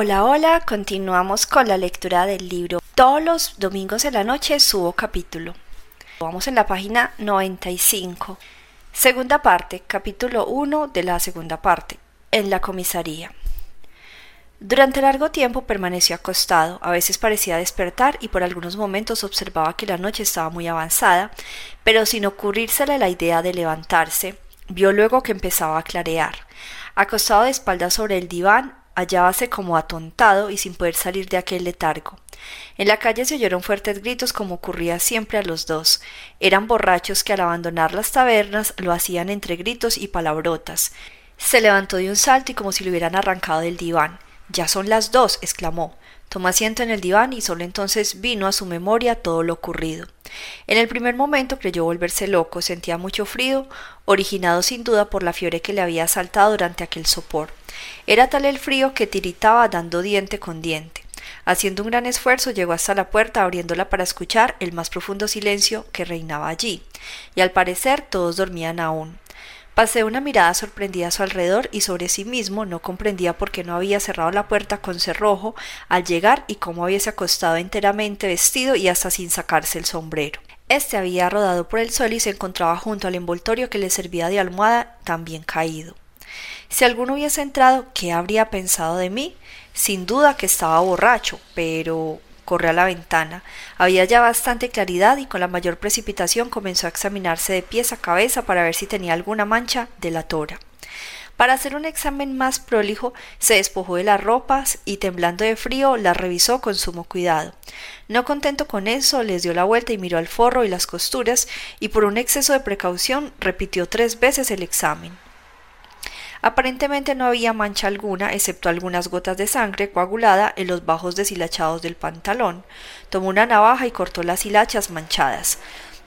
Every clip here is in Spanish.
Hola, hola, continuamos con la lectura del libro. Todos los domingos en la noche subo capítulo. Vamos en la página 95. Segunda parte, capítulo 1 de la segunda parte, en la comisaría. Durante largo tiempo permaneció acostado, a veces parecía despertar y por algunos momentos observaba que la noche estaba muy avanzada, pero sin ocurrírsele la idea de levantarse, vio luego que empezaba a clarear. Acostado de espaldas sobre el diván, hallábase como atontado y sin poder salir de aquel letargo. En la calle se oyeron fuertes gritos como ocurría siempre a los dos. Eran borrachos que al abandonar las tabernas lo hacían entre gritos y palabrotas. Se levantó de un salto y como si lo hubieran arrancado del diván. Ya son las dos, exclamó. Tomó asiento en el diván y solo entonces vino a su memoria todo lo ocurrido. En el primer momento creyó volverse loco, sentía mucho frío, originado sin duda por la fiebre que le había asaltado durante aquel sopor. Era tal el frío que tiritaba dando diente con diente. Haciendo un gran esfuerzo llegó hasta la puerta abriéndola para escuchar el más profundo silencio que reinaba allí, y al parecer todos dormían aún. Pasé una mirada sorprendida a su alrededor y sobre sí mismo no comprendía por qué no había cerrado la puerta con cerrojo al llegar y cómo hubiese acostado enteramente vestido y hasta sin sacarse el sombrero. Este había rodado por el suelo y se encontraba junto al envoltorio que le servía de almohada también caído. Si alguno hubiese entrado, ¿qué habría pensado de mí? Sin duda que estaba borracho, pero corrió a la ventana. Había ya bastante claridad y con la mayor precipitación comenzó a examinarse de pies a cabeza para ver si tenía alguna mancha de la tora. Para hacer un examen más prolijo, se despojó de las ropas y temblando de frío las revisó con sumo cuidado. No contento con eso, les dio la vuelta y miró al forro y las costuras, y por un exceso de precaución repitió tres veces el examen. Aparentemente no había mancha alguna, excepto algunas gotas de sangre coagulada en los bajos deshilachados del pantalón. Tomó una navaja y cortó las hilachas manchadas.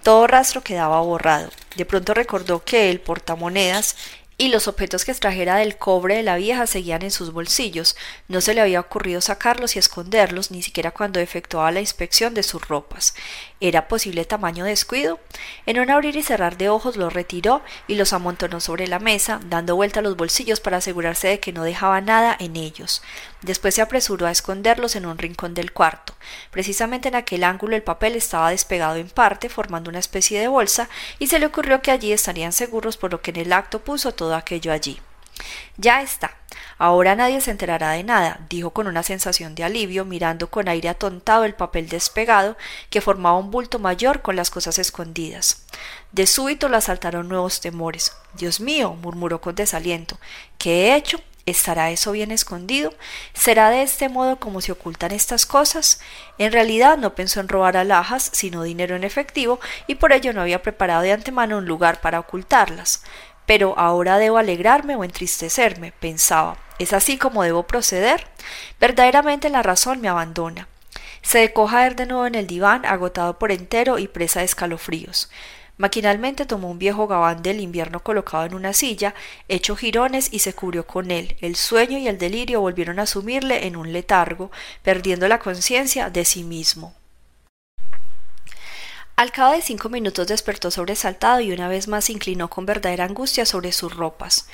Todo rastro quedaba borrado. De pronto recordó que el portamonedas y los objetos que extrajera del cobre de la vieja seguían en sus bolsillos. No se le había ocurrido sacarlos y esconderlos, ni siquiera cuando efectuaba la inspección de sus ropas. ¿Era posible tamaño descuido? En un abrir y cerrar de ojos los retiró y los amontonó sobre la mesa, dando vuelta a los bolsillos para asegurarse de que no dejaba nada en ellos. Después se apresuró a esconderlos en un rincón del cuarto. Precisamente en aquel ángulo el papel estaba despegado en parte, formando una especie de bolsa, y se le ocurrió que allí estarían seguros, por lo que en el acto puso todo aquello allí. Ya está. Ahora nadie se enterará de nada, dijo con una sensación de alivio, mirando con aire atontado el papel despegado, que formaba un bulto mayor con las cosas escondidas. De súbito le asaltaron nuevos temores. Dios mío, murmuró con desaliento. ¿Qué he hecho? ¿Estará eso bien escondido? ¿Será de este modo como se ocultan estas cosas? En realidad no pensó en robar alhajas, sino dinero en efectivo, y por ello no había preparado de antemano un lugar para ocultarlas. Pero ahora debo alegrarme o entristecerme, pensaba. ¿Es así como debo proceder? Verdaderamente la razón me abandona. Se dejó de nuevo en el diván, agotado por entero y presa de escalofríos. Maquinalmente tomó un viejo gabán del invierno colocado en una silla, echó jirones y se cubrió con él. El sueño y el delirio volvieron a sumirle en un letargo, perdiendo la conciencia de sí mismo. Al cabo de cinco minutos despertó sobresaltado y una vez más se inclinó con verdadera angustia sobre sus ropas.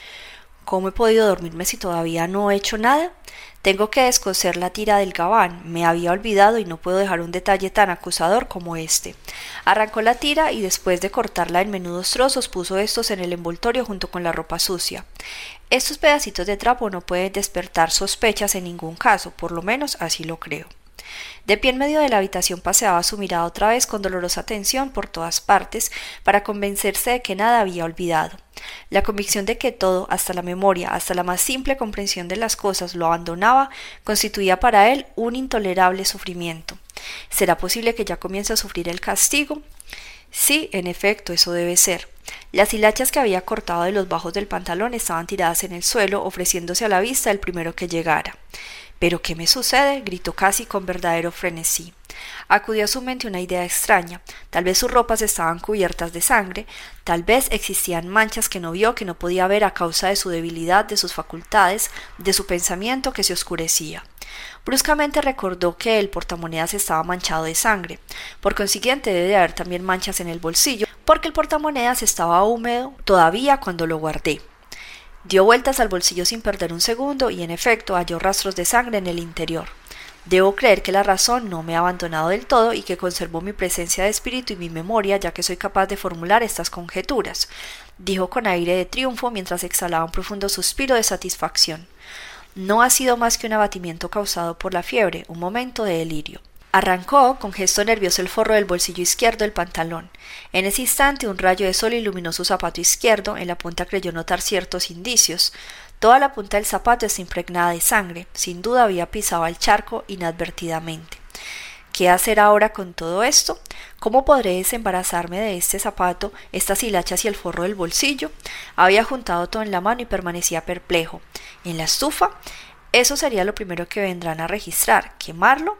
¿Cómo he podido dormirme si todavía no he hecho nada? Tengo que descoser la tira del gabán. Me había olvidado y no puedo dejar un detalle tan acusador como este. Arrancó la tira y después de cortarla en menudos trozos puso estos en el envoltorio junto con la ropa sucia. Estos pedacitos de trapo no pueden despertar sospechas en ningún caso, por lo menos así lo creo. De pie en medio de la habitación paseaba su mirada otra vez con dolorosa atención por todas partes para convencerse de que nada había olvidado. La convicción de que todo, hasta la memoria, hasta la más simple comprensión de las cosas, lo abandonaba, constituía para él un intolerable sufrimiento. ¿Será posible que ya comience a sufrir el castigo? Sí, en efecto, eso debe ser. Las hilachas que había cortado de los bajos del pantalón estaban tiradas en el suelo, ofreciéndose a la vista el primero que llegara. ¿Pero qué me sucede? gritó casi con verdadero frenesí. Acudió a su mente una idea extraña. Tal vez sus ropas estaban cubiertas de sangre, tal vez existían manchas que no vio, que no podía ver a causa de su debilidad, de sus facultades, de su pensamiento que se oscurecía. Bruscamente recordó que el portamonedas estaba manchado de sangre. Por consiguiente debe de haber también manchas en el bolsillo, porque el portamonedas estaba húmedo todavía cuando lo guardé. Dio vueltas al bolsillo sin perder un segundo y en efecto halló rastros de sangre en el interior. Debo creer que la razón no me ha abandonado del todo y que conservó mi presencia de espíritu y mi memoria, ya que soy capaz de formular estas conjeturas, dijo con aire de triunfo mientras exhalaba un profundo suspiro de satisfacción. No ha sido más que un abatimiento causado por la fiebre, un momento de delirio. Arrancó con gesto nervioso el forro del bolsillo izquierdo del pantalón. En ese instante un rayo de sol iluminó su zapato izquierdo, en la punta creyó notar ciertos indicios. Toda la punta del zapato está impregnada de sangre, sin duda había pisado el charco inadvertidamente. ¿Qué hacer ahora con todo esto? ¿Cómo podré desembarazarme de este zapato, estas hilachas y el forro del bolsillo? Había juntado todo en la mano y permanecía perplejo. ¿En la estufa? Eso sería lo primero que vendrán a registrar. ¿Quemarlo?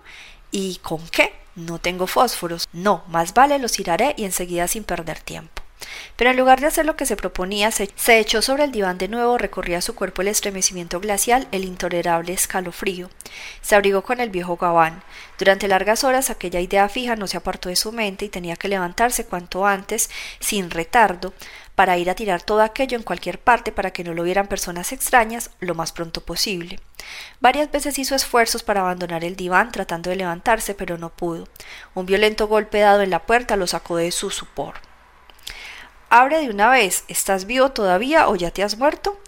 ¿Y con qué? No tengo fósforos. No, más vale los tiraré y enseguida sin perder tiempo. Pero en lugar de hacer lo que se proponía, se, echó sobre el diván de nuevo, recorría su cuerpo el estremecimiento glacial, el intolerable escalofrío. Se abrigó con el viejo gabán. Durante largas horas aquella idea fija no se apartó de su mente y tenía que levantarse cuanto antes, sin retardo, para ir a tirar todo aquello en cualquier parte para que no lo vieran personas extrañas lo más pronto posible. Varias veces hizo esfuerzos para abandonar el diván tratando de levantarse, pero no pudo. Un violento golpe dado en la puerta lo sacó de su supor. Abre de una vez. ¿Estás vivo todavía o ya te has muerto?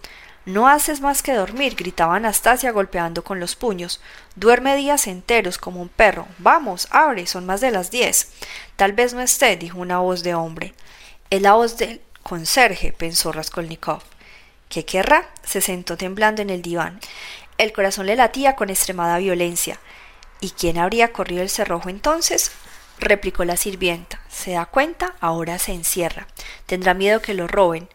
No haces más que dormir, gritaba Anastasia golpeando con los puños. Duerme días enteros como un perro. Vamos, abre, son más de las diez. Tal vez no esté, dijo una voz de hombre. Es la voz del conserje, pensó Raskolnikov. ¿Qué querrá? se sentó temblando en el diván. El corazón le latía con extremada violencia. ¿Y quién habría corrido el cerrojo entonces? replicó la sirvienta. ¿Se da cuenta? Ahora se encierra. Tendrá miedo que lo roben.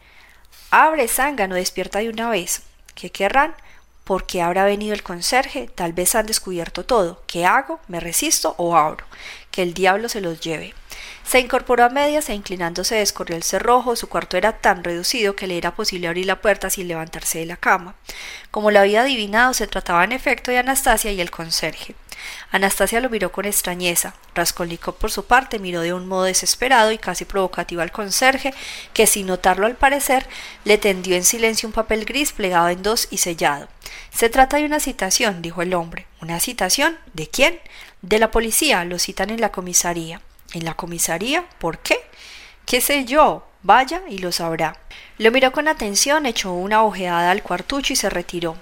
Abre, zángano, despierta de una vez. ¿Qué querrán? ¿Por qué habrá venido el conserje? Tal vez han descubierto todo. ¿Qué hago? ¿Me resisto o abro? Que el diablo se los lleve. Se incorporó a medias e inclinándose descorrió el cerrojo. Su cuarto era tan reducido que le era posible abrir la puerta sin levantarse de la cama. Como lo había adivinado, se trataba en efecto de Anastasia y el conserje. Anastasia lo miró con extrañeza. Raskolnikov, por su parte, miró de un modo desesperado y casi provocativo al conserje, que, sin notarlo al parecer, le tendió en silencio un papel gris plegado en dos y sellado. Se trata de una citación, dijo el hombre. ¿Una citación? ¿De quién? De la policía. Lo citan en la comisaría. ¿En la comisaría? ¿Por qué? ¿Qué sé yo? Vaya y lo sabrá. Lo miró con atención, echó una ojeada al cuartucho y se retiró.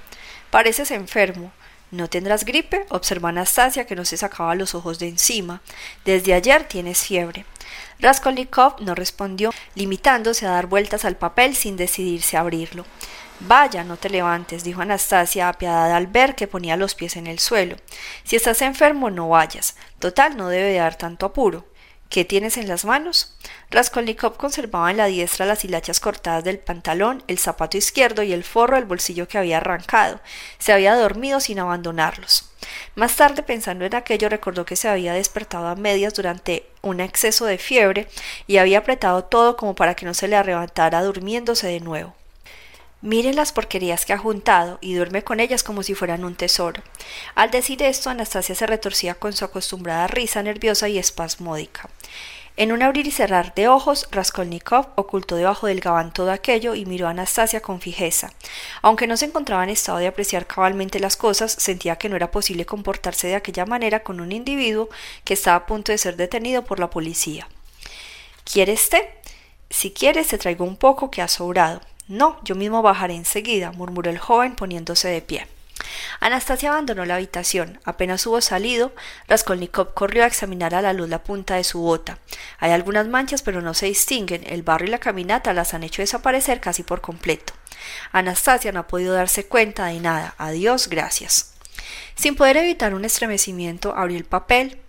Pareces enfermo. ¿No tendrás gripe? observó Anastasia, que no se sacaba los ojos de encima. Desde ayer tienes fiebre. Raskolnikov no respondió, limitándose a dar vueltas al papel sin decidirse a abrirlo. Vaya, no te levantes, dijo Anastasia, apiadada al ver que ponía los pies en el suelo. Si estás enfermo, no vayas. Total, no debe dar tanto apuro. ¿Qué tienes en las manos? Raskolnikov conservaba en la diestra las hilachas cortadas del pantalón, el zapato izquierdo y el forro del bolsillo que había arrancado. Se había dormido sin abandonarlos. Más tarde, pensando en aquello, recordó que se había despertado a medias durante un exceso de fiebre y había apretado todo como para que no se le arrebatara durmiéndose de nuevo. Mire las porquerías que ha juntado y duerme con ellas como si fueran un tesoro. Al decir esto, Anastasia se retorcía con su acostumbrada risa nerviosa y espasmódica. En un abrir y cerrar de ojos, Raskolnikov ocultó debajo del gabán todo aquello y miró a Anastasia con fijeza. Aunque no se encontraba en estado de apreciar cabalmente las cosas, sentía que no era posible comportarse de aquella manera con un individuo que estaba a punto de ser detenido por la policía. ¿Quieres té? Si quieres, te traigo un poco que ha sobrado. No, yo mismo bajaré enseguida, murmuró el joven poniéndose de pie. Anastasia abandonó la habitación. Apenas hubo salido, Raskolnikov corrió a examinar a la luz la punta de su bota. Hay algunas manchas, pero no se distinguen. El barro y la caminata las han hecho desaparecer casi por completo. Anastasia no ha podido darse cuenta de nada. Adiós, gracias. Sin poder evitar un estremecimiento, abrió el papel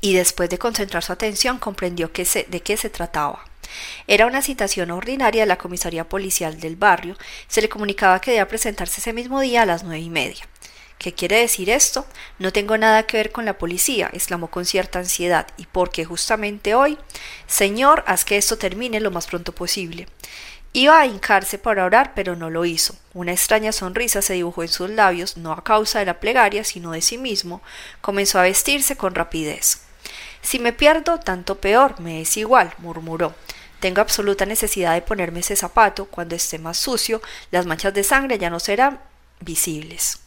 y después de concentrar su atención comprendió de qué se trataba. Era una citación ordinaria de la comisaría policial del barrio. Se le comunicaba que debía presentarse ese mismo día a las nueve y media. ¿Qué quiere decir esto? No tengo nada que ver con la policía, exclamó con cierta ansiedad, y porque justamente hoy. Señor, haz que esto termine lo más pronto posible. Iba a hincarse para orar, pero no lo hizo. Una extraña sonrisa se dibujó en sus labios, no a causa de la plegaria, sino de sí mismo. Comenzó a vestirse con rapidez. Si me pierdo, tanto peor, me es igual, murmuró. Tengo absoluta necesidad de ponerme ese zapato. Cuando esté más sucio, las manchas de sangre ya no serán visibles.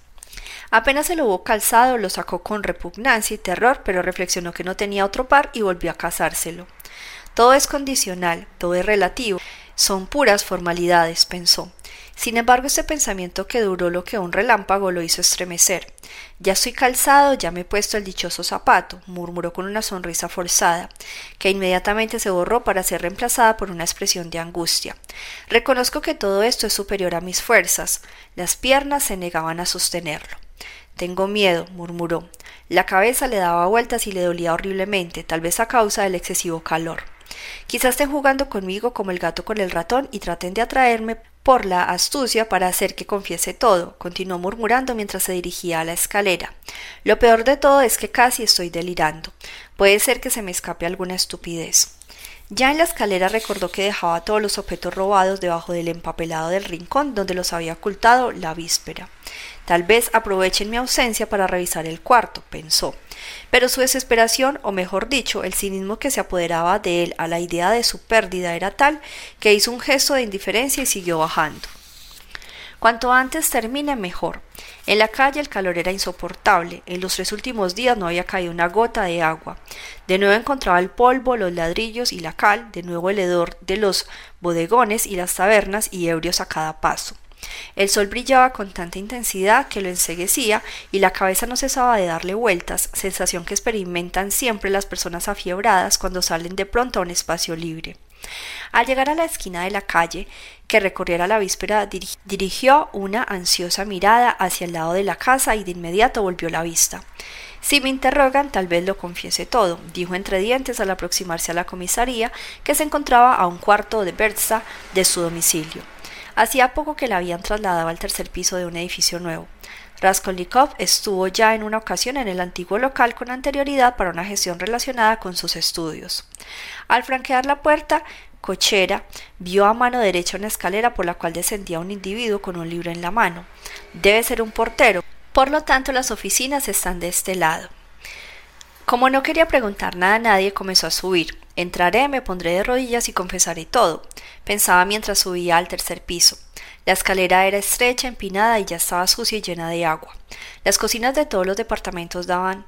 Apenas se lo hubo calzado, lo sacó con repugnancia y terror, pero reflexionó que no tenía otro par y volvió a casárselo. Todo es condicional, todo es relativo, son puras formalidades, pensó. Sin embargo, este pensamiento que duró lo que un relámpago lo hizo estremecer. Ya estoy calzado, ya me he puesto el dichoso zapato, murmuró con una sonrisa forzada, que inmediatamente se borró para ser reemplazada por una expresión de angustia. Reconozco que todo esto es superior a mis fuerzas. Las piernas se negaban a sostenerlo. Tengo miedo, murmuró. La cabeza le daba vueltas y le dolía horriblemente, tal vez a causa del excesivo calor. Quizás estén jugando conmigo como el gato con el ratón y traten de atraerme por la astucia para hacer que confiese todo, continuó murmurando mientras se dirigía a la escalera. Lo peor de todo es que casi estoy delirando. Puede ser que se me escape alguna estupidez. Ya en la escalera recordó que dejaba todos los objetos robados debajo del empapelado del rincón donde los había ocultado la víspera. Tal vez aprovechen mi ausencia para revisar el cuarto, pensó. Pero su desesperación, o mejor dicho, el cinismo que se apoderaba de él a la idea de su pérdida era tal que hizo un gesto de indiferencia y siguió bajando. Cuanto antes termine, mejor. En la calle el calor era insoportable. En los tres últimos días no había caído una gota de agua. De nuevo encontraba el polvo, los ladrillos y la cal, de nuevo el hedor de los bodegones y las tabernas y ebrios a cada paso. El sol brillaba con tanta intensidad que lo enseguecía y la cabeza no cesaba de darle vueltas, sensación que experimentan siempre las personas afiebradas cuando salen de pronto a un espacio libre. Al llegar a la esquina de la calle que recorriera la víspera, dirigió una ansiosa mirada hacia el lado de la casa y de inmediato volvió la vista. Si me interrogan, tal vez lo confiese todo, dijo entre dientes al aproximarse a la comisaría, que se encontraba a un cuarto de versa de su domicilio. Hacía poco que la habían trasladado al tercer piso de un edificio nuevo. Raskolnikov estuvo ya en una ocasión en el antiguo local con anterioridad para una gestión relacionada con sus estudios. Al franquear la puerta cochera, vio a mano derecha una escalera por la cual descendía un individuo con un libro en la mano. Debe ser un portero, por lo tanto las oficinas están de este lado. Como no quería preguntar nada a nadie, comenzó a subir. Entraré, me pondré de rodillas y confesaré todo, pensaba mientras subía al tercer piso. La escalera era estrecha, empinada y ya estaba sucia y llena de agua. Las cocinas de todos los departamentos daban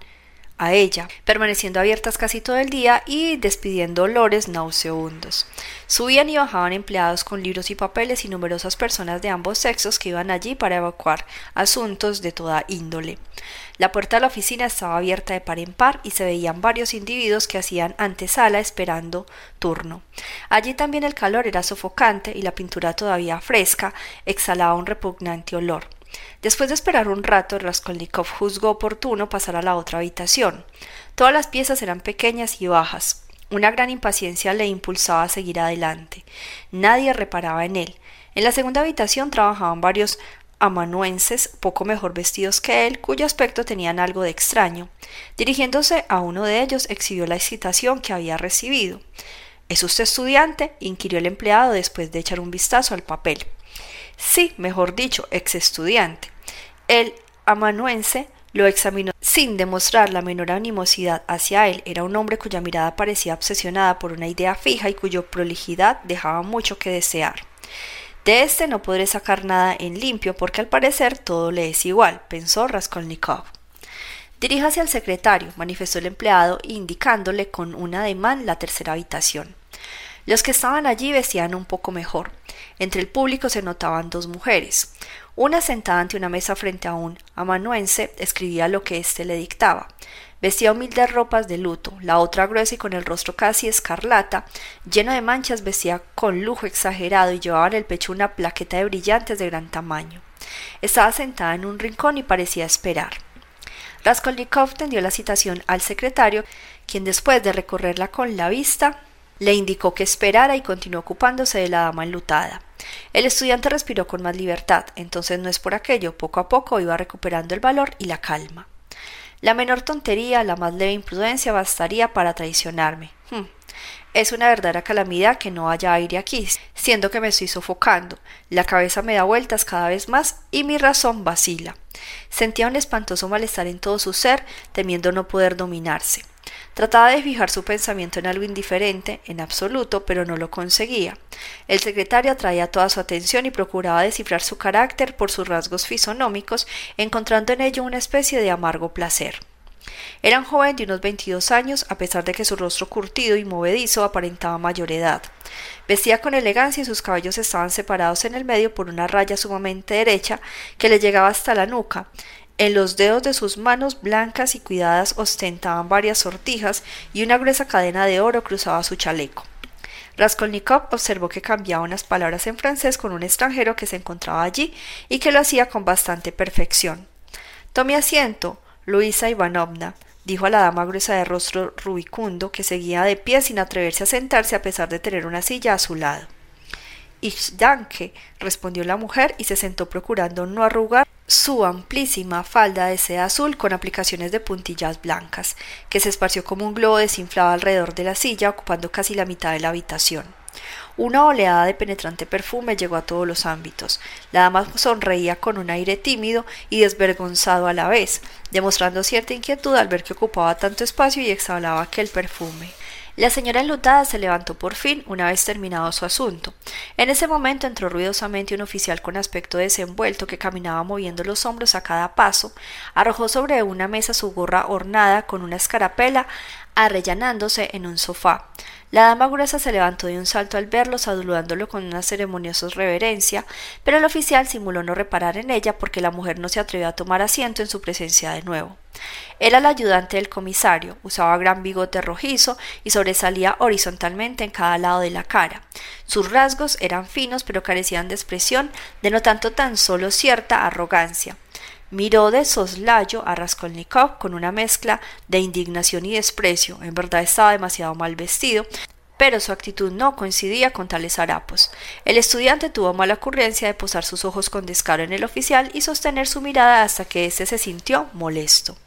a ella, permaneciendo abiertas casi todo el día y despidiendo olores nauseabundos. Subían y bajaban empleados con libros y papeles y numerosas personas de ambos sexos que iban allí para evacuar asuntos de toda índole. La puerta de la oficina estaba abierta de par en par y se veían varios individuos que hacían antesala esperando turno. Allí también el calor era sofocante y la pintura todavía fresca exhalaba un repugnante olor. Después de esperar un rato, Raskolnikov juzgó oportuno pasar a la otra habitación. Todas las piezas eran pequeñas y bajas. Una gran impaciencia le impulsaba a seguir adelante. Nadie reparaba en él. En la segunda habitación trabajaban varios amanuenses poco mejor vestidos que él, cuyo aspecto tenían algo de extraño. Dirigiéndose a uno de ellos, exhibió la excitación que había recibido. ¿Es usted estudiante? inquirió el empleado después de echar un vistazo al papel. Sí, mejor dicho, ex estudiante. El amanuense lo examinó sin demostrar la menor animosidad hacia él. Era un hombre cuya mirada parecía obsesionada por una idea fija y cuya prolijidad dejaba mucho que desear. De este no podré sacar nada en limpio porque al parecer todo le es igual, pensó Raskolnikov. Diríjase al secretario, manifestó el empleado, indicándole con un ademán la tercera habitación. Los que estaban allí vestían un poco mejor. Entre el público se notaban dos mujeres. Una sentada ante una mesa frente a un amanuense escribía lo que éste le dictaba. Vestía humildes ropas de luto, la otra gruesa y con el rostro casi escarlata, lleno de manchas, vestía con lujo exagerado y llevaba en el pecho una plaqueta de brillantes de gran tamaño. Estaba sentada en un rincón y parecía esperar. Raskolnikov tendió la citación al secretario, quien después de recorrerla con la vista, le indicó que esperara y continuó ocupándose de la dama enlutada. El estudiante respiró con más libertad, entonces no es por aquello, poco a poco iba recuperando el valor y la calma. La menor tontería, la más leve imprudencia bastaría para traicionarme. Hmm. Es una verdadera calamidad que no haya aire aquí, siendo que me estoy sofocando, la cabeza me da vueltas cada vez más y mi razón vacila. Sentía un espantoso malestar en todo su ser, temiendo no poder dominarse. Trataba de fijar su pensamiento en algo indiferente, en absoluto, pero no lo conseguía. El secretario atraía toda su atención y procuraba descifrar su carácter por sus rasgos fisonómicos, encontrando en ello una especie de amargo placer. Era un joven de unos veintidós años, a pesar de que su rostro curtido y movedizo aparentaba mayor edad. Vestía con elegancia y sus cabellos estaban separados en el medio por una raya sumamente derecha que le llegaba hasta la nuca, en los dedos de sus manos blancas y cuidadas ostentaban varias sortijas y una gruesa cadena de oro cruzaba su chaleco. Raskolnikov observó que cambiaba unas palabras en francés con un extranjero que se encontraba allí y que lo hacía con bastante perfección. Tome asiento, Luisa Ivanovna, dijo a la dama gruesa de rostro rubicundo que seguía de pie sin atreverse a sentarse a pesar de tener una silla a su lado. Ich danke, respondió la mujer y se sentó procurando no arrugar su amplísima falda de seda azul con aplicaciones de puntillas blancas, que se esparció como un globo desinflado alrededor de la silla, ocupando casi la mitad de la habitación. Una oleada de penetrante perfume llegó a todos los ámbitos. La dama sonreía con un aire tímido y desvergonzado a la vez, demostrando cierta inquietud al ver que ocupaba tanto espacio y exhalaba aquel perfume. La señora enlutada se levantó por fin una vez terminado su asunto. En ese momento entró ruidosamente un oficial con aspecto desenvuelto que caminaba moviendo los hombros a cada paso, arrojó sobre una mesa su gorra ornada con una escarapela, arrellanándose en un sofá. La dama gruesa se levantó de un salto al verlo, saludándolo con una ceremoniosa reverencia, pero el oficial simuló no reparar en ella porque la mujer no se atrevió a tomar asiento en su presencia de nuevo. Era el ayudante del comisario, usaba gran bigote rojizo y sobresalía horizontalmente en cada lado de la cara. Sus rasgos eran finos pero carecían de expresión, denotando tan solo cierta arrogancia. Miró de soslayo a Raskolnikov con una mezcla de indignación y desprecio. En verdad estaba demasiado mal vestido, pero su actitud no coincidía con tales harapos. El estudiante tuvo mala ocurrencia de posar sus ojos con descaro en el oficial y sostener su mirada hasta que éste se sintió molesto.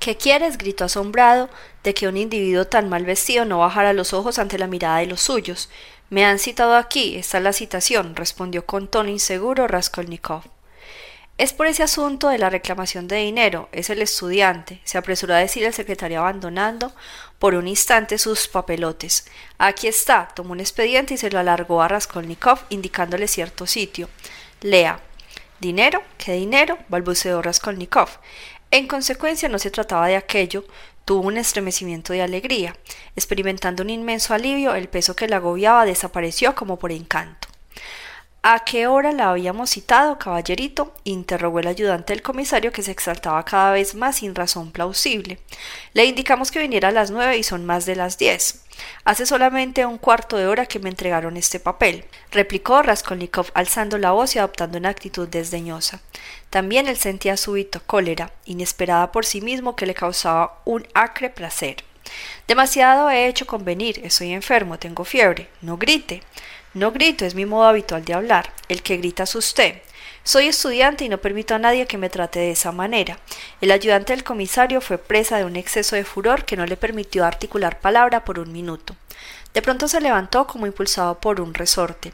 ¿Qué quieres? gritó asombrado de que un individuo tan mal vestido no bajara los ojos ante la mirada de los suyos. Me han citado aquí, esta es la citación, respondió con tono inseguro Raskolnikov. Es por ese asunto de la reclamación de dinero, es el estudiante, se apresuró a decir el secretario abandonando por un instante sus papelotes. Aquí está, tomó un expediente y se lo alargó a Raskolnikov, indicándole cierto sitio. Lea. ¿Dinero? ¿Qué dinero? balbuceó Raskolnikov. En consecuencia no se trataba de aquello, tuvo un estremecimiento de alegría. Experimentando un inmenso alivio, el peso que le agobiaba desapareció como por encanto. ¿A qué hora la habíamos citado, caballerito? interrogó el ayudante del comisario que se exaltaba cada vez más sin razón plausible. Le indicamos que viniera a las nueve y son más de las diez. Hace solamente un cuarto de hora que me entregaron este papel, replicó Raskolnikov alzando la voz y adoptando una actitud desdeñosa. También él sentía súbito cólera, inesperada por sí mismo, que le causaba un acre placer. Demasiado he hecho convenir, estoy enfermo, tengo fiebre. No grite. No grito, es mi modo habitual de hablar. El que grita es usted. Soy estudiante y no permito a nadie que me trate de esa manera. El ayudante del comisario fue presa de un exceso de furor que no le permitió articular palabra por un minuto. De pronto se levantó como impulsado por un resorte.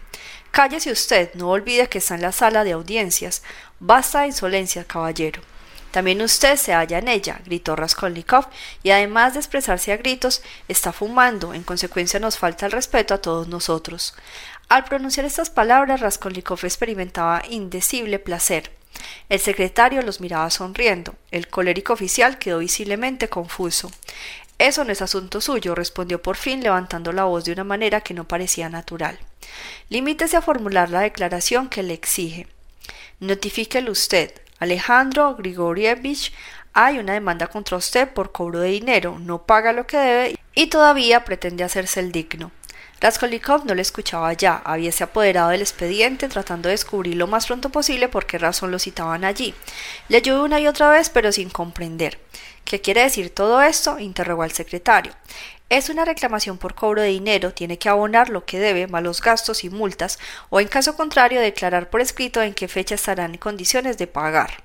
Cállese usted, no olvide que está en la sala de audiencias. Basta de insolencia, caballero. También usted se halla en ella, gritó Raskolnikov, y además de expresarse a gritos, está fumando, en consecuencia nos falta el respeto a todos nosotros. Al pronunciar estas palabras, Raskolnikov experimentaba indecible placer. El secretario los miraba sonriendo. El colérico oficial quedó visiblemente confuso. Eso no es asunto suyo, respondió por fin, levantando la voz de una manera que no parecía natural. Limítese a formular la declaración que le exige. Notifíquelo usted. Alejandro Grigorievich, hay una demanda contra usted por cobro de dinero, no paga lo que debe y todavía pretende hacerse el digno. Raskolnikov no le escuchaba ya, habíase apoderado del expediente tratando de descubrir lo más pronto posible por qué razón lo citaban allí. Leyó una y otra vez pero sin comprender. ¿Qué quiere decir todo esto? interrogó al secretario. es una reclamación por cobro de dinero, tiene que abonar lo que debe, más los gastos y multas, o en caso contrario declarar por escrito en qué fecha estarán en condiciones de pagar.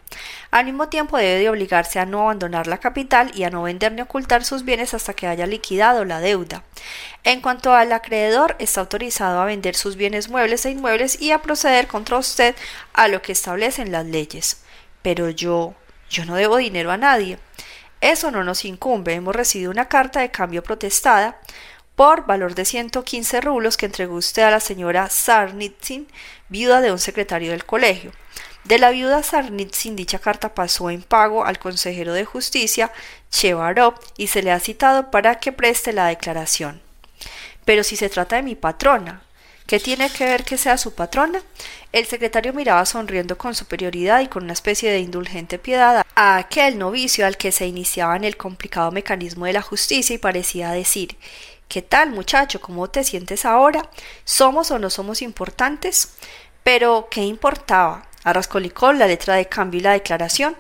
Al mismo tiempo debe de obligarse a no abandonar la capital y a no vender ni ocultar sus bienes hasta que haya liquidado la deuda. En cuanto al acreedor, está autorizado a vender sus bienes muebles e inmuebles y a proceder contra usted a lo que establecen las leyes. Pero yo, yo no debo dinero a nadie. Eso no nos incumbe. Hemos recibido una carta de cambio protestada por valor de 115 rublos que entregó usted a la señora Sarnitsin, viuda de un secretario del colegio. De la viuda Sarnitsin dicha carta pasó en pago al consejero de justicia, Chevarov, y se le ha citado para que preste la declaración. Pero si se trata de mi patrona, ¿Qué tiene que ver que sea su patrona? El secretario miraba sonriendo con superioridad y con una especie de indulgente piedad a aquel novicio al que se iniciaba en el complicado mecanismo de la justicia y parecía decir ¿Qué tal, muchacho? ¿Cómo te sientes ahora? ¿Somos o no somos importantes? Pero, ¿qué importaba? Arrascolicó la letra de cambio y la declaración.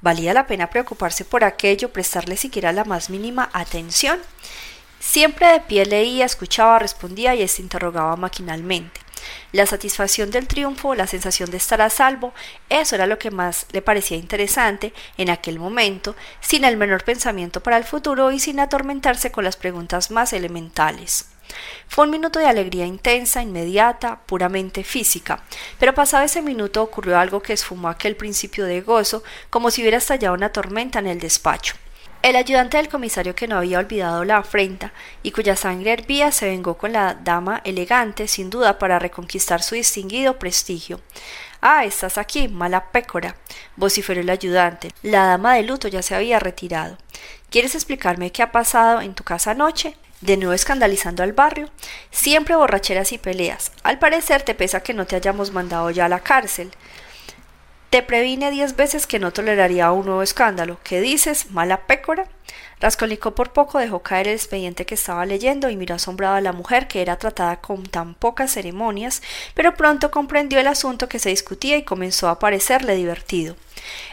¿Valía la pena preocuparse por aquello, prestarle siquiera la más mínima atención? Siempre de pie leía, escuchaba, respondía y se interrogaba maquinalmente. La satisfacción del triunfo, la sensación de estar a salvo, eso era lo que más le parecía interesante en aquel momento, sin el menor pensamiento para el futuro y sin atormentarse con las preguntas más elementales. Fue un minuto de alegría intensa, inmediata, puramente física, pero pasado ese minuto ocurrió algo que esfumó aquel principio de gozo, como si hubiera estallado una tormenta en el despacho. El ayudante del comisario que no había olvidado la afrenta y cuya sangre hervía se vengó con la dama elegante, sin duda, para reconquistar su distinguido prestigio. Ah, estás aquí, mala pécora, vociferó el ayudante. La dama de luto ya se había retirado. ¿Quieres explicarme qué ha pasado en tu casa anoche? De nuevo escandalizando al barrio. Siempre borracheras y peleas. Al parecer te pesa que no te hayamos mandado ya a la cárcel. Te previne diez veces que no toleraría un nuevo escándalo. ¿Qué dices, mala pécora? Raskolnikov por poco dejó caer el expediente que estaba leyendo y miró asombrado a la mujer que era tratada con tan pocas ceremonias, pero pronto comprendió el asunto que se discutía y comenzó a parecerle divertido.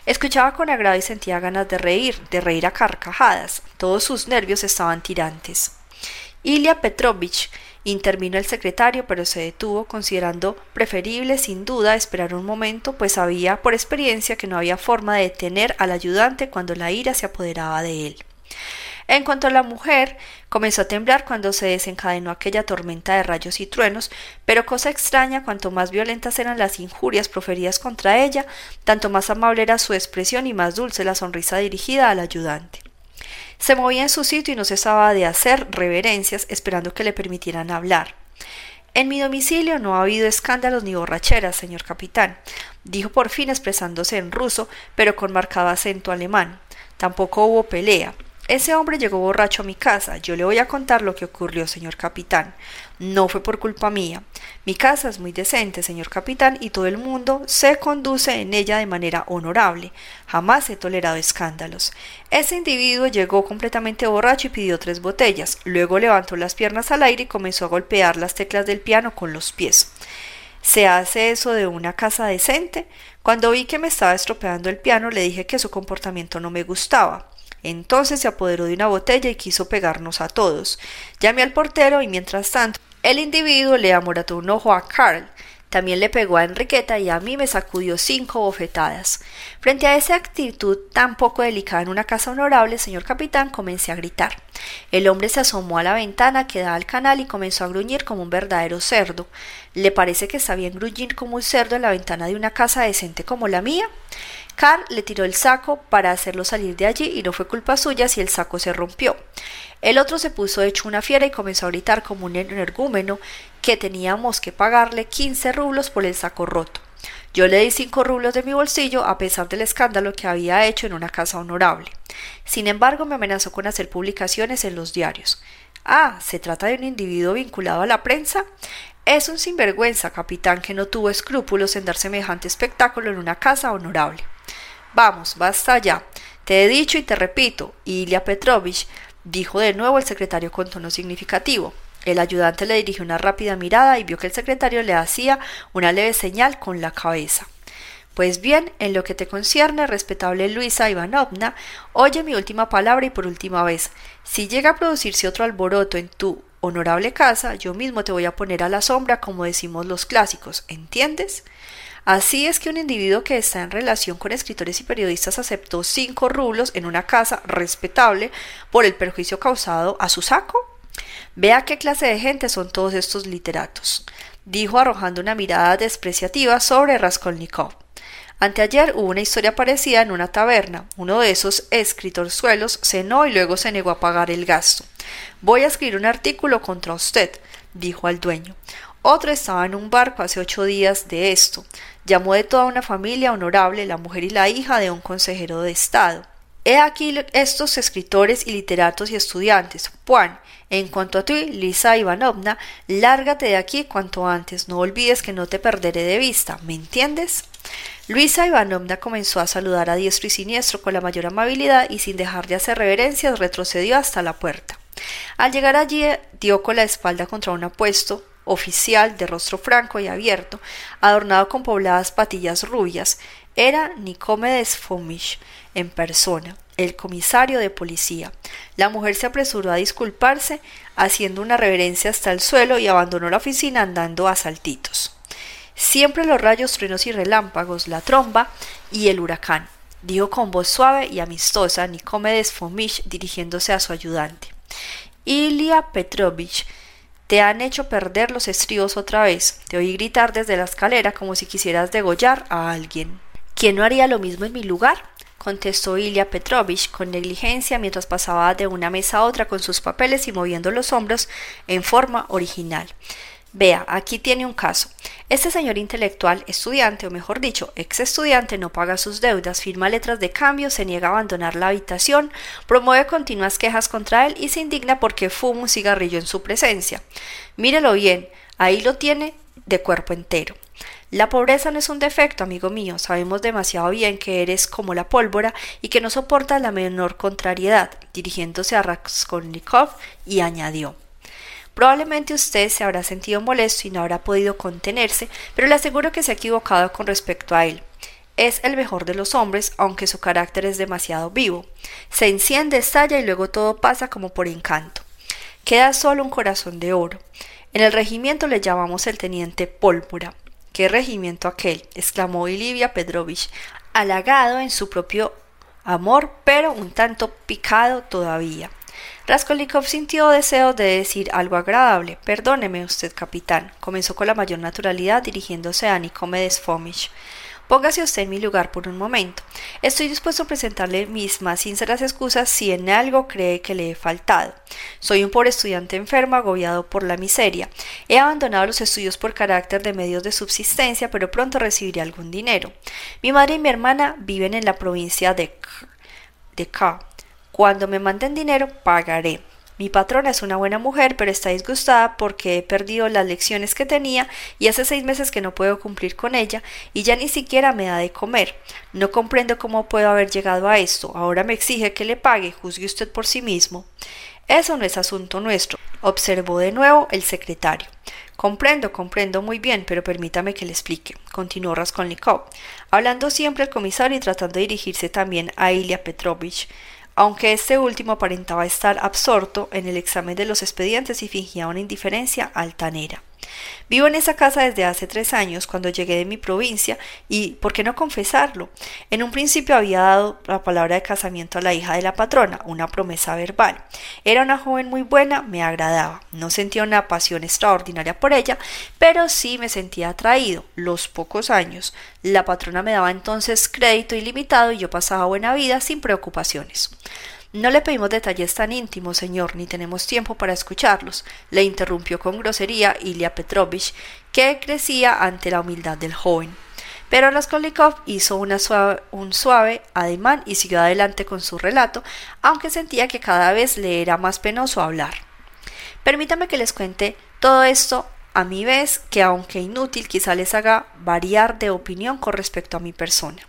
Escuchaba con agrado y sentía ganas de reír, de reír a carcajadas. Todos sus nervios estaban tirantes. Ilya Petrovich Intervino el secretario, pero se detuvo, considerando preferible sin duda esperar un momento, pues sabía por experiencia que no había forma de detener al ayudante cuando la ira se apoderaba de él. En cuanto a la mujer, comenzó a temblar cuando se desencadenó aquella tormenta de rayos y truenos, pero cosa extraña, cuanto más violentas eran las injurias proferidas contra ella, tanto más amable era su expresión y más dulce la sonrisa dirigida al ayudante. Se movía en su sitio y no cesaba de hacer reverencias esperando que le permitieran hablar. En mi domicilio no ha habido escándalos ni borracheras, señor capitán, dijo por fin expresándose en ruso, pero con marcado acento alemán. Tampoco hubo pelea. Ese hombre llegó borracho a mi casa. Yo le voy a contar lo que ocurrió, señor capitán. No fue por culpa mía. Mi casa es muy decente, señor capitán, y todo el mundo se conduce en ella de manera honorable. Jamás he tolerado escándalos. Ese individuo llegó completamente borracho y pidió tres botellas. Luego levantó las piernas al aire y comenzó a golpear las teclas del piano con los pies. ¿Se hace eso de una casa decente? Cuando vi que me estaba estropeando el piano, le dije que su comportamiento no me gustaba. Entonces se apoderó de una botella y quiso pegarnos a todos. Llamé al portero y mientras tanto el individuo le amorató un ojo a Carl. También le pegó a Enriqueta y a mí me sacudió cinco bofetadas. Frente a esa actitud tan poco delicada en una casa honorable, señor capitán, comencé a gritar. El hombre se asomó a la ventana que da al canal y comenzó a gruñir como un verdadero cerdo. ¿Le parece que está bien gruñir como un cerdo en la ventana de una casa decente como la mía? Carl le tiró el saco para hacerlo salir de allí y no fue culpa suya si el saco se rompió. El otro se puso hecho una fiera y comenzó a gritar como un energúmeno que teníamos que pagarle quince rublos por el saco roto. Yo le di cinco rublos de mi bolsillo a pesar del escándalo que había hecho en una casa honorable. Sin embargo, me amenazó con hacer publicaciones en los diarios. Ah, ¿se trata de un individuo vinculado a la prensa? Es un sinvergüenza, capitán, que no tuvo escrúpulos en dar semejante espectáculo en una casa honorable. Vamos, basta ya. Te he dicho y te repito, Ilya Petrovich, dijo de nuevo el secretario con tono significativo. El ayudante le dirigió una rápida mirada y vio que el secretario le hacía una leve señal con la cabeza. Pues bien, en lo que te concierne, respetable Luisa Ivanovna, oye mi última palabra y por última vez. Si llega a producirse otro alboroto en tu honorable casa, yo mismo te voy a poner a la sombra, como decimos los clásicos, ¿entiendes? Así es que un individuo que está en relación con escritores y periodistas aceptó cinco rublos en una casa respetable por el perjuicio causado a su saco. Vea qué clase de gente son todos estos literatos, dijo arrojando una mirada despreciativa sobre Raskolnikov. Anteayer hubo una historia parecida en una taberna. Uno de esos escritorzuelos cenó y luego se negó a pagar el gasto. Voy a escribir un artículo contra usted, dijo al dueño. Otro estaba en un barco hace ocho días de esto. Llamó de toda una familia honorable, la mujer y la hija de un consejero de Estado. He aquí estos escritores y literatos y estudiantes. Juan, en cuanto a ti, Lisa Ivanovna, lárgate de aquí cuanto antes. No olvides que no te perderé de vista. ¿Me entiendes? Luisa Ivanovna comenzó a saludar a diestro y siniestro con la mayor amabilidad y sin dejar de hacer reverencias retrocedió hasta la puerta. Al llegar allí dio con la espalda contra un apuesto oficial de rostro franco y abierto, adornado con pobladas patillas rubias, era Nicomedes Fomish en persona, el comisario de policía. La mujer se apresuró a disculparse, haciendo una reverencia hasta el suelo y abandonó la oficina andando a saltitos. Siempre los rayos, truenos y relámpagos, la tromba y el huracán, dijo con voz suave y amistosa Nicomedes Fomish dirigiéndose a su ayudante. Ilya Petrovich, te han hecho perder los estribos otra vez. Te oí gritar desde la escalera como si quisieras degollar a alguien. ¿Quién no haría lo mismo en mi lugar? contestó Ilya Petrovich con negligencia mientras pasaba de una mesa a otra con sus papeles y moviendo los hombros en forma original. Vea, aquí tiene un caso. Este señor intelectual, estudiante, o mejor dicho, ex estudiante, no paga sus deudas, firma letras de cambio, se niega a abandonar la habitación, promueve continuas quejas contra él y se indigna porque fuma un cigarrillo en su presencia. Mírelo bien, ahí lo tiene de cuerpo entero. La pobreza no es un defecto, amigo mío. Sabemos demasiado bien que eres como la pólvora y que no soportas la menor contrariedad, dirigiéndose a Raskolnikov y añadió Probablemente usted se habrá sentido molesto y no habrá podido contenerse, pero le aseguro que se ha equivocado con respecto a él. Es el mejor de los hombres, aunque su carácter es demasiado vivo. Se enciende, estalla y luego todo pasa como por encanto. Queda solo un corazón de oro. En el regimiento le llamamos el teniente Pólvora. ¿Qué regimiento aquel? exclamó Ilivia Pedrovich, halagado en su propio amor, pero un tanto picado todavía. Raskolnikov sintió deseo de decir algo agradable. Perdóneme usted, capitán, comenzó con la mayor naturalidad dirigiéndose a Nicomedes Fomich. Póngase usted en mi lugar por un momento. Estoy dispuesto a presentarle mis más sinceras excusas si en algo cree que le he faltado. Soy un pobre estudiante enfermo, agobiado por la miseria. He abandonado los estudios por carácter de medios de subsistencia, pero pronto recibiré algún dinero. Mi madre y mi hermana viven en la provincia de K. De K cuando me manden dinero, pagaré. Mi patrona es una buena mujer, pero está disgustada porque he perdido las lecciones que tenía y hace seis meses que no puedo cumplir con ella y ya ni siquiera me da de comer. No comprendo cómo puedo haber llegado a esto. Ahora me exige que le pague. Juzgue usted por sí mismo. Eso no es asunto nuestro, observó de nuevo el secretario. Comprendo, comprendo muy bien, pero permítame que le explique, continuó Raskolnikov, hablando siempre al comisario y tratando de dirigirse también a Ilya Petrovich aunque este último aparentaba estar absorto en el examen de los expedientes y fingía una indiferencia altanera. Vivo en esa casa desde hace tres años, cuando llegué de mi provincia, y ¿por qué no confesarlo? En un principio había dado la palabra de casamiento a la hija de la patrona, una promesa verbal. Era una joven muy buena, me agradaba. No sentía una pasión extraordinaria por ella, pero sí me sentía atraído. Los pocos años. La patrona me daba entonces crédito ilimitado y yo pasaba buena vida sin preocupaciones. No le pedimos detalles tan íntimos, señor, ni tenemos tiempo para escucharlos, le interrumpió con grosería Ilya Petrovich, que crecía ante la humildad del joven. Pero Raskolnikov hizo un suave ademán y siguió adelante con su relato, aunque sentía que cada vez le era más penoso hablar. Permítame que les cuente todo esto a mi vez, que aunque inútil, quizá les haga variar de opinión con respecto a mi persona.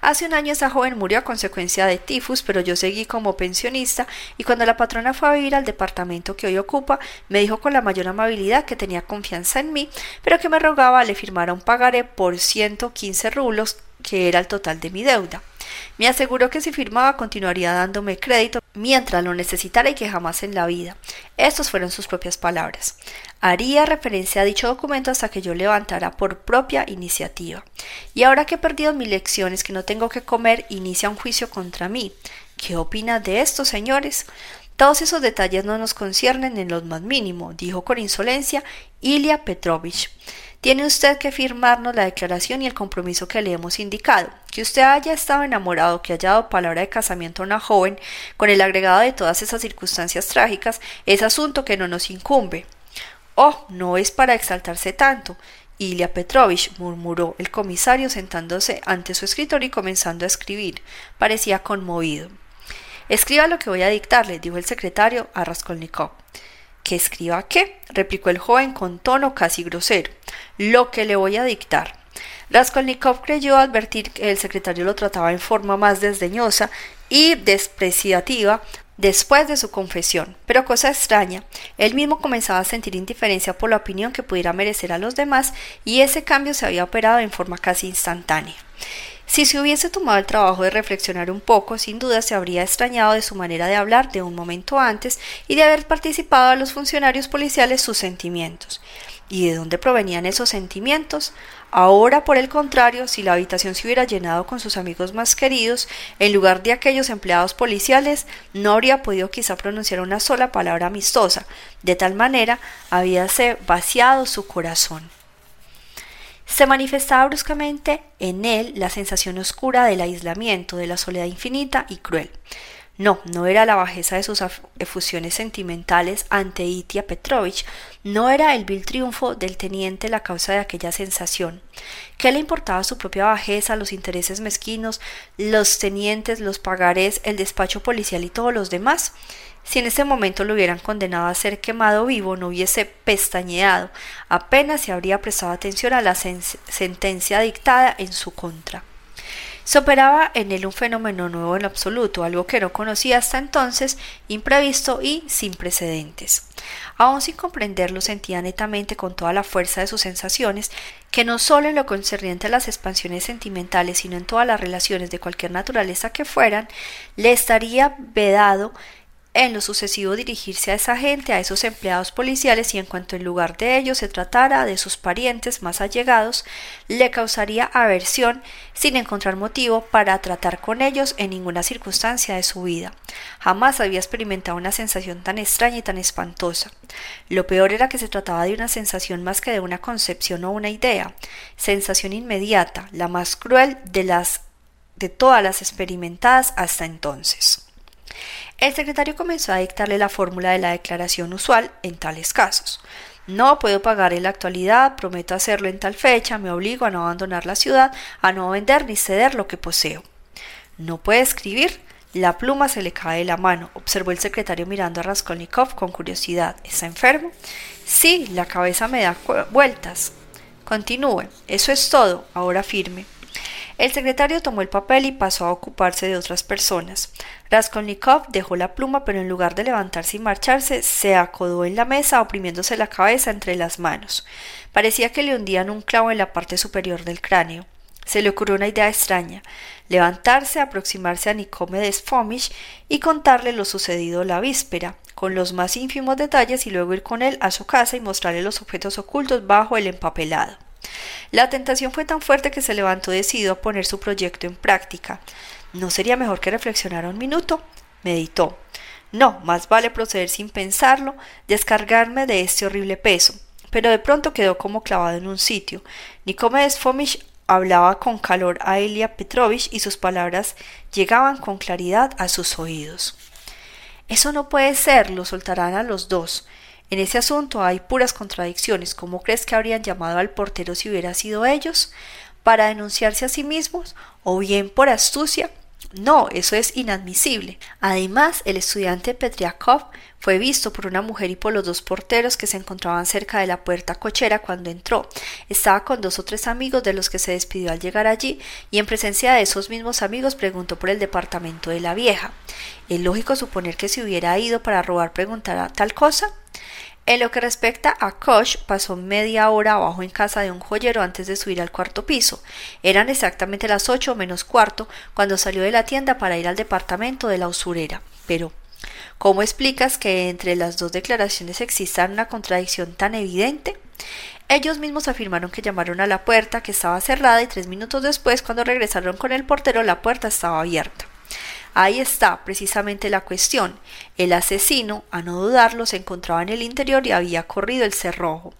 Hace un año esa joven murió a consecuencia de tifus, pero yo seguí como pensionista y cuando la patrona fue a vivir al departamento que hoy ocupa, me dijo con la mayor amabilidad que tenía confianza en mí, pero que me rogaba le firmara un pagaré por 115 rublos, que era el total de mi deuda. Me aseguró que si firmaba continuaría dándome crédito mientras lo necesitara y que jamás en la vida. Estas fueron sus propias palabras. Haría referencia a dicho documento hasta que yo levantara por propia iniciativa. Y ahora que he perdido mis lecciones, que no tengo que comer, inicia un juicio contra mí. ¿Qué opina de esto, señores? Todos esos detalles no nos conciernen en lo más mínimo, dijo con insolencia Ilya Petrovich. Tiene usted que firmarnos la declaración y el compromiso que le hemos indicado. Que usted haya estado enamorado, que haya dado palabra de casamiento a una joven, con el agregado de todas esas circunstancias trágicas, es asunto que no nos incumbe. Oh, no es para exaltarse tanto. Ilya Petrovich, murmuró el comisario sentándose ante su escritorio y comenzando a escribir. Parecía conmovido. Escriba lo que voy a dictarle, dijo el secretario a Raskolnikov. ¿Que escriba qué? replicó el joven con tono casi grosero. Lo que le voy a dictar. Raskolnikov creyó advertir que el secretario lo trataba en forma más desdeñosa y despreciativa después de su confesión. Pero cosa extraña, él mismo comenzaba a sentir indiferencia por la opinión que pudiera merecer a los demás y ese cambio se había operado en forma casi instantánea. Si se hubiese tomado el trabajo de reflexionar un poco, sin duda se habría extrañado de su manera de hablar de un momento antes y de haber participado a los funcionarios policiales sus sentimientos. ¿Y de dónde provenían esos sentimientos? Ahora, por el contrario, si la habitación se hubiera llenado con sus amigos más queridos, en lugar de aquellos empleados policiales, no habría podido quizá pronunciar una sola palabra amistosa. De tal manera habíase vaciado su corazón. Se manifestaba bruscamente en él la sensación oscura del aislamiento, de la soledad infinita y cruel. No, no era la bajeza de sus efusiones sentimentales ante Itia Petrovich, no era el vil triunfo del teniente la causa de aquella sensación. ¿Qué le importaba su propia bajeza, los intereses mezquinos, los tenientes, los pagarés, el despacho policial y todos los demás? Si en ese momento lo hubieran condenado a ser quemado vivo, no hubiese pestañeado, apenas se habría prestado atención a la sentencia dictada en su contra. Se operaba en él un fenómeno nuevo en absoluto, algo que no conocía hasta entonces, imprevisto y sin precedentes. Aun sin comprenderlo, sentía netamente con toda la fuerza de sus sensaciones que no solo en lo concerniente a las expansiones sentimentales, sino en todas las relaciones de cualquier naturaleza que fueran, le estaría vedado en lo sucesivo dirigirse a esa gente, a esos empleados policiales, y en cuanto en lugar de ellos se tratara de sus parientes más allegados, le causaría aversión sin encontrar motivo para tratar con ellos en ninguna circunstancia de su vida. Jamás había experimentado una sensación tan extraña y tan espantosa. Lo peor era que se trataba de una sensación más que de una concepción o una idea, sensación inmediata, la más cruel de las de todas las experimentadas hasta entonces. El secretario comenzó a dictarle la fórmula de la declaración usual en tales casos. No puedo pagar en la actualidad, prometo hacerlo en tal fecha, me obligo a no abandonar la ciudad, a no vender ni ceder lo que poseo. No puede escribir, la pluma se le cae de la mano, observó el secretario mirando a Raskolnikov con curiosidad. ¿Está enfermo? Sí, la cabeza me da vueltas. Continúe, eso es todo, ahora firme. El secretario tomó el papel y pasó a ocuparse de otras personas. Raskolnikov dejó la pluma, pero en lugar de levantarse y marcharse, se acodó en la mesa, oprimiéndose la cabeza entre las manos. Parecía que le hundían un clavo en la parte superior del cráneo. Se le ocurrió una idea extraña levantarse, aproximarse a Nicomedes Fomish y contarle lo sucedido la víspera, con los más ínfimos detalles, y luego ir con él a su casa y mostrarle los objetos ocultos bajo el empapelado. La tentación fue tan fuerte que se levantó decidido a poner su proyecto en práctica. ¿No sería mejor que reflexionara un minuto? Meditó. No, más vale proceder sin pensarlo, descargarme de este horrible peso. Pero de pronto quedó como clavado en un sitio. Nicomedes Fomish hablaba con calor a Elia Petrovich y sus palabras llegaban con claridad a sus oídos. Eso no puede ser, lo soltarán a los dos. En ese asunto hay puras contradicciones. ¿Cómo crees que habrían llamado al portero si hubiera sido ellos? ¿Para denunciarse a sí mismos? ¿O bien por astucia? No, eso es inadmisible. Además, el estudiante Petriakov fue visto por una mujer y por los dos porteros que se encontraban cerca de la puerta cochera cuando entró. Estaba con dos o tres amigos de los que se despidió al llegar allí y en presencia de esos mismos amigos preguntó por el departamento de la vieja. ¿Es lógico suponer que si hubiera ido para robar preguntara tal cosa? En lo que respecta a Koch, pasó media hora abajo en casa de un joyero antes de subir al cuarto piso. Eran exactamente las ocho menos cuarto cuando salió de la tienda para ir al departamento de la usurera. Pero, ¿cómo explicas que entre las dos declaraciones exista una contradicción tan evidente? Ellos mismos afirmaron que llamaron a la puerta, que estaba cerrada, y tres minutos después, cuando regresaron con el portero, la puerta estaba abierta. Ahí está precisamente la cuestión. El asesino, a no dudarlo, se encontraba en el interior y había corrido el cerrojo.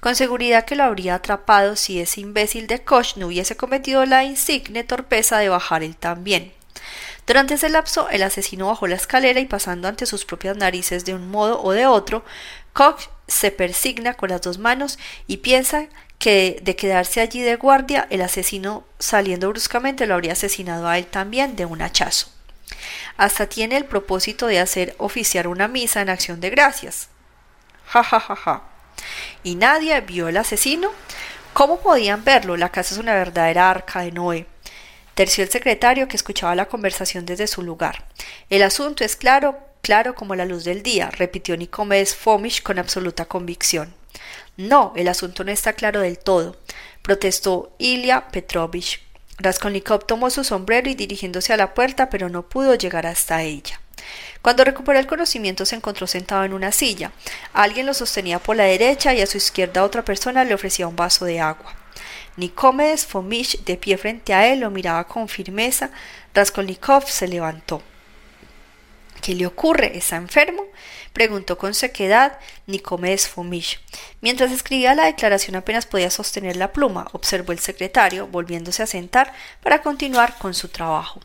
Con seguridad que lo habría atrapado si ese imbécil de Koch no hubiese cometido la insigne torpeza de bajar él también. Durante ese lapso, el asesino bajó la escalera y pasando ante sus propias narices de un modo o de otro, Koch se persigna con las dos manos y piensa que de quedarse allí de guardia, el asesino saliendo bruscamente lo habría asesinado a él también de un hachazo. Hasta tiene el propósito de hacer oficiar una misa en acción de gracias. Ja ja ja ja. ¿Y nadie vio el asesino? ¿Cómo podían verlo? La casa es una verdadera arca de Noé. Terció el secretario que escuchaba la conversación desde su lugar. El asunto es claro, claro como la luz del día, repitió Nicomedes Fomish con absoluta convicción. No, el asunto no está claro del todo, protestó Ilya Petrovich. Raskolnikov tomó su sombrero y dirigiéndose a la puerta, pero no pudo llegar hasta ella. Cuando recuperó el conocimiento se encontró sentado en una silla. Alguien lo sostenía por la derecha y a su izquierda otra persona le ofrecía un vaso de agua. Nicomedes Fomish, de pie frente a él, lo miraba con firmeza. Raskolnikov se levantó. ¿Qué le ocurre? ¿Está enfermo? preguntó con sequedad Nicomedes Fomish. Mientras escribía la declaración apenas podía sostener la pluma, observó el secretario, volviéndose a sentar para continuar con su trabajo.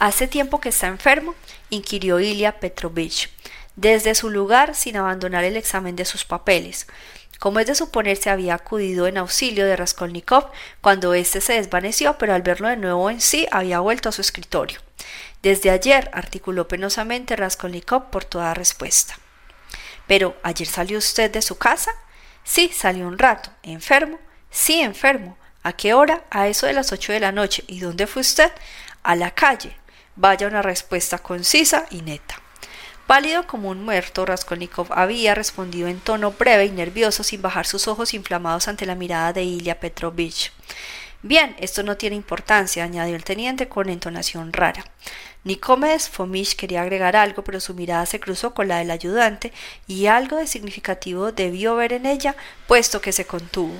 ¿Hace tiempo que está enfermo? inquirió Ilya Petrovich, desde su lugar sin abandonar el examen de sus papeles. Como es de suponerse, había acudido en auxilio de Raskolnikov cuando éste se desvaneció, pero al verlo de nuevo en sí había vuelto a su escritorio. Desde ayer, articuló penosamente Raskolnikov por toda respuesta. Pero, ¿ayer salió usted de su casa? Sí, salió un rato. ¿Enfermo? Sí, enfermo. ¿A qué hora? A eso de las ocho de la noche. ¿Y dónde fue usted? A la calle. Vaya una respuesta concisa y neta. Pálido como un muerto, Raskolnikov había respondido en tono breve y nervioso sin bajar sus ojos inflamados ante la mirada de Ilya Petrovich. Bien, esto no tiene importancia, añadió el teniente con entonación rara. Nicomedes Fomish quería agregar algo, pero su mirada se cruzó con la del ayudante y algo de significativo debió ver en ella, puesto que se contuvo.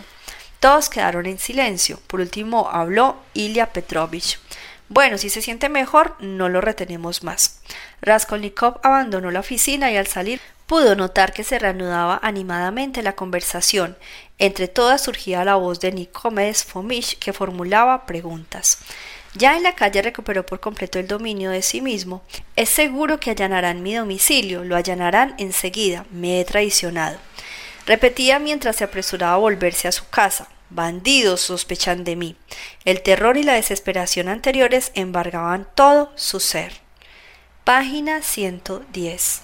Todos quedaron en silencio. Por último habló Ilya Petrovich. Bueno, si se siente mejor, no lo retenemos más. Raskolnikov abandonó la oficina y al salir pudo notar que se reanudaba animadamente la conversación. Entre todas surgía la voz de Nicomedes Fomish que formulaba preguntas. Ya en la calle recuperó por completo el dominio de sí mismo. Es seguro que allanarán mi domicilio, lo allanarán enseguida, me he traicionado. Repetía mientras se apresuraba a volverse a su casa. Bandidos sospechan de mí. El terror y la desesperación anteriores embargaban todo su ser. Página 110.